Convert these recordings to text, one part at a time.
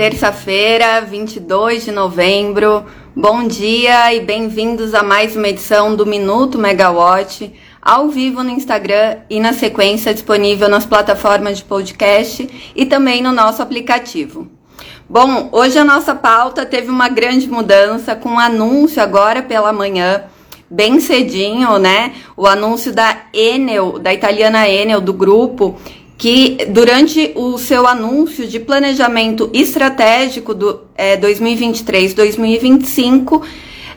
Terça-feira, 22 de novembro. Bom dia e bem-vindos a mais uma edição do Minuto Megawatt, ao vivo no Instagram e na sequência disponível nas plataformas de podcast e também no nosso aplicativo. Bom, hoje a nossa pauta teve uma grande mudança com um anúncio agora pela manhã, bem cedinho, né? O anúncio da Enel, da italiana Enel, do grupo, que durante o seu anúncio de planejamento estratégico do é, 2023-2025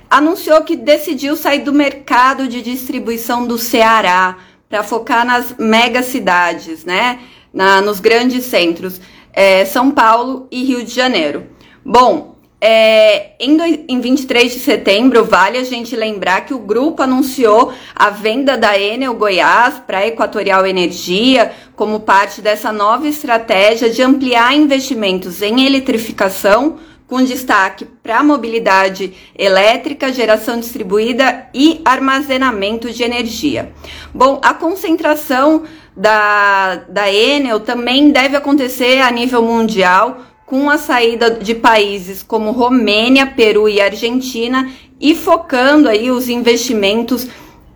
anunciou que decidiu sair do mercado de distribuição do Ceará para focar nas megacidades, né? Na, nos grandes centros, é, São Paulo e Rio de Janeiro. Bom, é, em, do, em 23 de setembro, vale a gente lembrar que o grupo anunciou a venda da Enel Goiás para a Equatorial Energia como parte dessa nova estratégia de ampliar investimentos em eletrificação, com destaque para mobilidade elétrica, geração distribuída e armazenamento de energia. Bom, a concentração da, da Enel também deve acontecer a nível mundial com a saída de países como Romênia, Peru e Argentina e focando aí os investimentos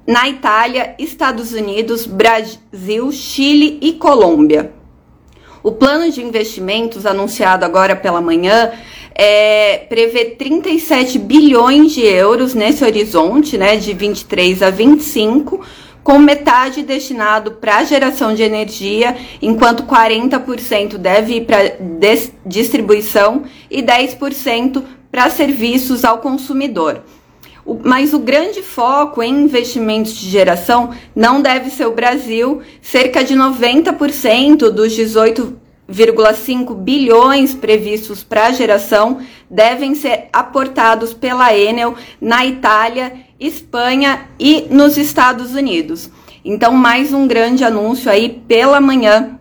na Itália, Estados Unidos, Brasil, Chile e Colômbia. O plano de investimentos anunciado agora pela manhã é, prevê 37 bilhões de euros nesse horizonte, né, de 23 a 25, com metade destinado para geração de energia, enquanto 40% deve ir para distribuição e 10% para serviços ao consumidor. O, mas o grande foco em investimentos de geração não deve ser o Brasil, cerca de 90% dos 18 1,5 bilhões previstos para geração devem ser aportados pela Enel na Itália, Espanha e nos Estados Unidos. Então, mais um grande anúncio aí pela manhã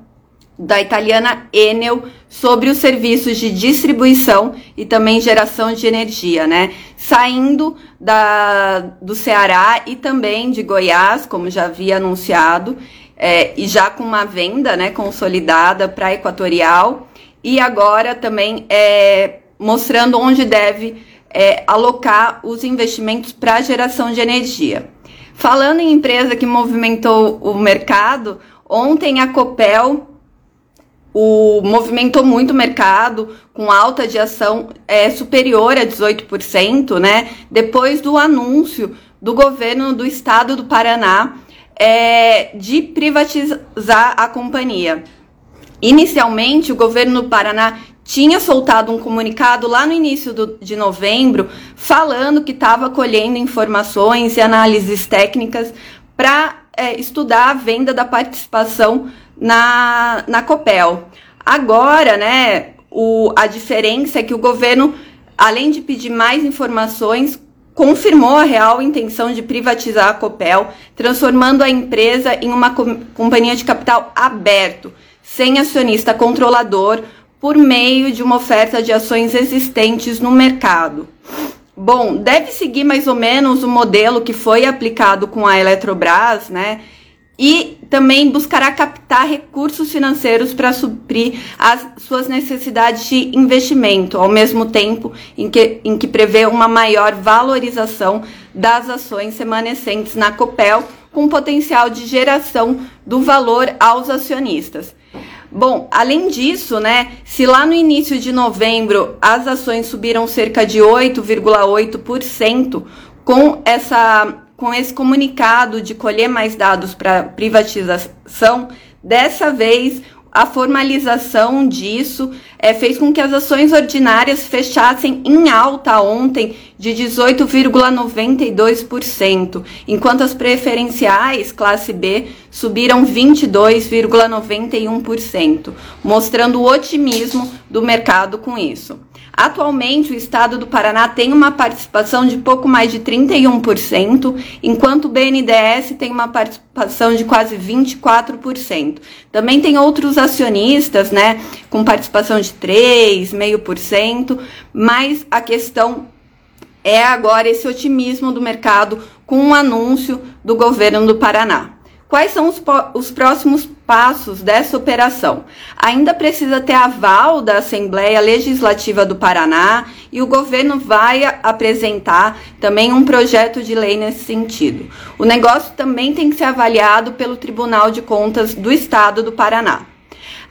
da italiana Enel sobre os serviços de distribuição e também geração de energia, né? Saindo da, do Ceará e também de Goiás, como já havia anunciado, é, e já com uma venda né, consolidada para Equatorial, e agora também é, mostrando onde deve é, alocar os investimentos para geração de energia. Falando em empresa que movimentou o mercado, ontem a Copel o, movimentou muito o mercado, com alta de ação é, superior a 18%, né? Depois do anúncio do governo do estado do Paraná é, de privatizar a companhia. Inicialmente, o governo do Paraná tinha soltado um comunicado lá no início do, de novembro falando que estava colhendo informações e análises técnicas para é, estudar a venda da participação na, na Copel. Agora, né, o, a diferença é que o governo, além de pedir mais informações, confirmou a real intenção de privatizar a Copel, transformando a empresa em uma com companhia de capital aberto, sem acionista controlador, por meio de uma oferta de ações existentes no mercado. Bom, deve seguir mais ou menos o modelo que foi aplicado com a Eletrobras, né? E também buscará captar recursos financeiros para suprir as suas necessidades de investimento, ao mesmo tempo em que, em que prevê uma maior valorização das ações remanescentes na Copel, com potencial de geração do valor aos acionistas. Bom, além disso, né, se lá no início de novembro as ações subiram cerca de 8,8%, com essa com esse comunicado de colher mais dados para privatização, dessa vez a formalização disso é, fez com que as ações ordinárias fechassem em alta ontem de 18,92%, enquanto as preferenciais classe B subiram 22,91%, mostrando o otimismo do mercado com isso. Atualmente, o estado do Paraná tem uma participação de pouco mais de 31%, enquanto o BNDES tem uma participação de quase 24%. Também tem outros acionistas, né, com participação de 3,5%, mas a questão é agora esse otimismo do mercado com o um anúncio do governo do Paraná. Quais são os, os próximos passos dessa operação. Ainda precisa ter aval da Assembleia Legislativa do Paraná e o governo vai apresentar também um projeto de lei nesse sentido. O negócio também tem que ser avaliado pelo Tribunal de Contas do Estado do Paraná.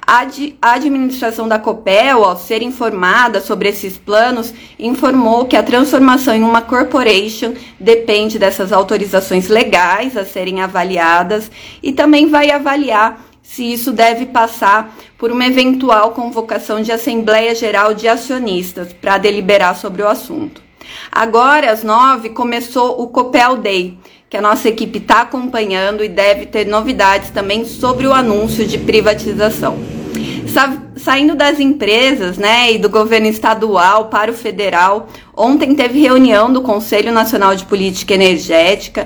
A administração da Copel, ao ser informada sobre esses planos, informou que a transformação em uma corporation depende dessas autorizações legais a serem avaliadas e também vai avaliar se isso deve passar por uma eventual convocação de Assembleia Geral de Acionistas para deliberar sobre o assunto. Agora, às nove, começou o Copel Day, que a nossa equipe está acompanhando e deve ter novidades também sobre o anúncio de privatização. Sa saindo das empresas né, e do governo estadual para o federal, ontem teve reunião do Conselho Nacional de Política Energética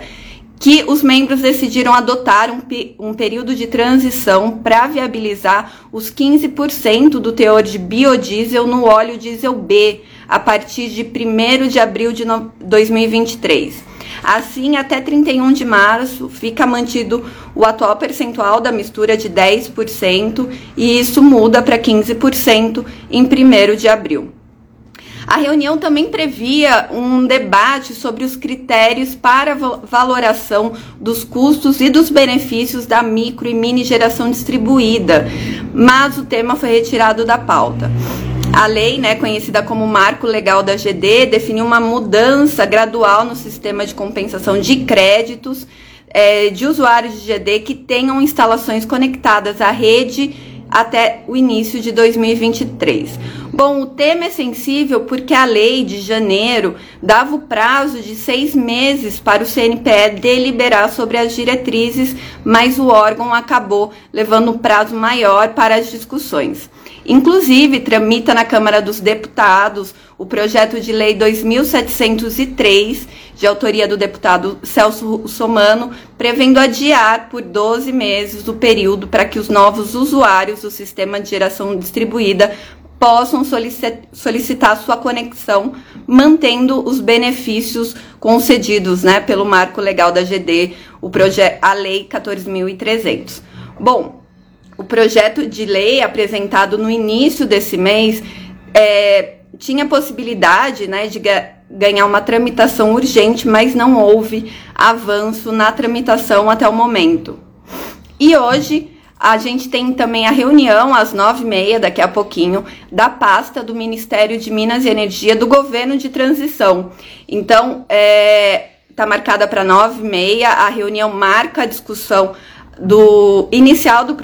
que os membros decidiram adotar um, um período de transição para viabilizar os 15% do teor de biodiesel no óleo diesel B a partir de 1 de abril de 2023. Assim, até 31 de março fica mantido o atual percentual da mistura de 10% e isso muda para 15% em 1 de abril. A reunião também previa um debate sobre os critérios para valoração dos custos e dos benefícios da micro e mini geração distribuída, mas o tema foi retirado da pauta. A lei, né, conhecida como Marco Legal da GD, definiu uma mudança gradual no sistema de compensação de créditos é, de usuários de GD que tenham instalações conectadas à rede até o início de 2023. Bom, o tema é sensível porque a lei de janeiro dava o prazo de seis meses para o CNPE deliberar sobre as diretrizes, mas o órgão acabou levando um prazo maior para as discussões. Inclusive, tramita na Câmara dos Deputados o projeto de lei 2703, de autoria do deputado Celso Somano, prevendo adiar por 12 meses o período para que os novos usuários do sistema de geração distribuída possam solicitar sua conexão, mantendo os benefícios concedidos né, pelo marco legal da GD, o a Lei 14.300. Bom, o projeto de lei apresentado no início desse mês é, tinha possibilidade né, de ganhar uma tramitação urgente, mas não houve avanço na tramitação até o momento. E hoje a gente tem também a reunião às nove e meia, daqui a pouquinho, da pasta do Ministério de Minas e Energia do Governo de Transição. Então, está é, marcada para nove e meia. A reunião marca a discussão do inicial do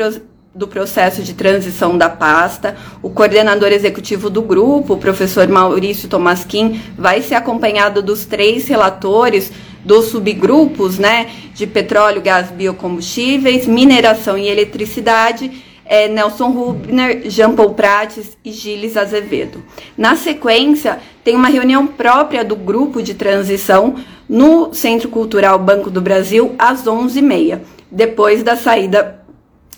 do processo de transição da pasta. O coordenador executivo do grupo, o professor Maurício Tomasquim, vai ser acompanhado dos três relatores dos subgrupos né, de petróleo, gás, biocombustíveis, mineração e eletricidade, é, Nelson Rubner, Jean Paul Prates e Gilles Azevedo. Na sequência, tem uma reunião própria do grupo de transição no Centro Cultural Banco do Brasil às 11h30, depois da saída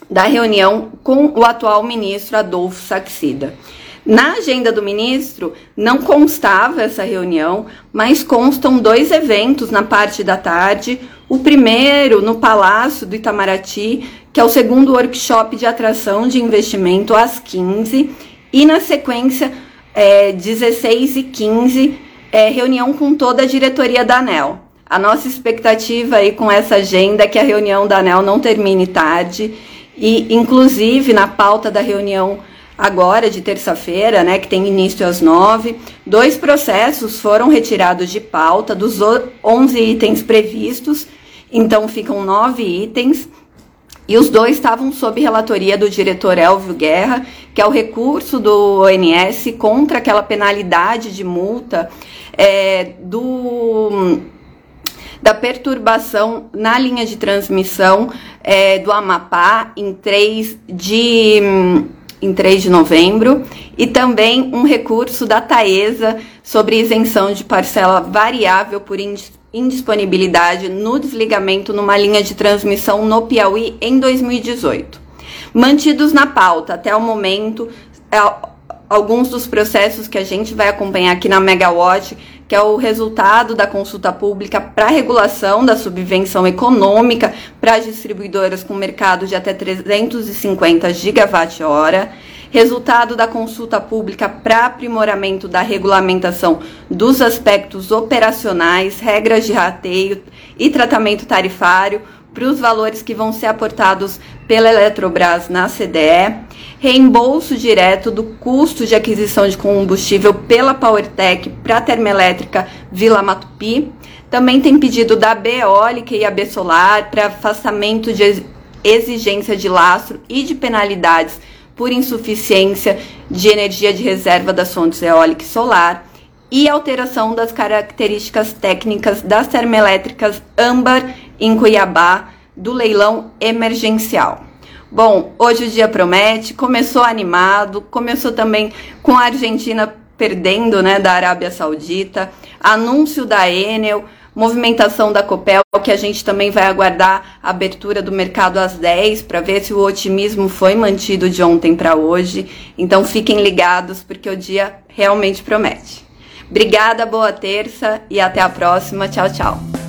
da reunião com o atual ministro Adolfo Saxida. Na agenda do ministro não constava essa reunião, mas constam dois eventos na parte da tarde. O primeiro no Palácio do Itamaraty, que é o segundo workshop de atração de investimento às 15, e na sequência, é, 16 e 15, é, reunião com toda a diretoria da ANEL. A nossa expectativa aí com essa agenda é que a reunião da ANEL não termine tarde e, inclusive, na pauta da reunião agora de terça-feira, né, que tem início às nove, dois processos foram retirados de pauta dos 11 itens previstos, então ficam nove itens. E os dois estavam sob relatoria do diretor Elvio Guerra, que é o recurso do ONS contra aquela penalidade de multa é, do da perturbação na linha de transmissão é, do Amapá em 3 de, em 3 de novembro e também um recurso da Taesa sobre isenção de parcela variável por indisponibilidade no desligamento numa linha de transmissão no Piauí em 2018. Mantidos na pauta até o momento, é, alguns dos processos que a gente vai acompanhar aqui na Megawatt que é o resultado da consulta pública para regulação da subvenção econômica para distribuidoras com mercado de até 350 gigawatt-hora resultado da consulta pública para aprimoramento da regulamentação dos aspectos operacionais, regras de rateio e tratamento tarifário para os valores que vão ser aportados pela Eletrobras na CDE, reembolso direto do custo de aquisição de combustível pela PowerTech para a termoelétrica Vila Matupi. Também tem pedido da Beólica e a B Solar para afastamento de exigência de lastro e de penalidades por insuficiência de energia de reserva das fontes eólica e solar e alteração das características técnicas das termoelétricas âmbar em Cuiabá do leilão emergencial. Bom, hoje o dia promete, começou animado, começou também com a Argentina perdendo, né, da Arábia Saudita, anúncio da Enel, movimentação da Copel, que a gente também vai aguardar a abertura do mercado às 10 para ver se o otimismo foi mantido de ontem para hoje. Então fiquem ligados porque o dia realmente promete. Obrigada, boa terça e até a próxima. Tchau, tchau.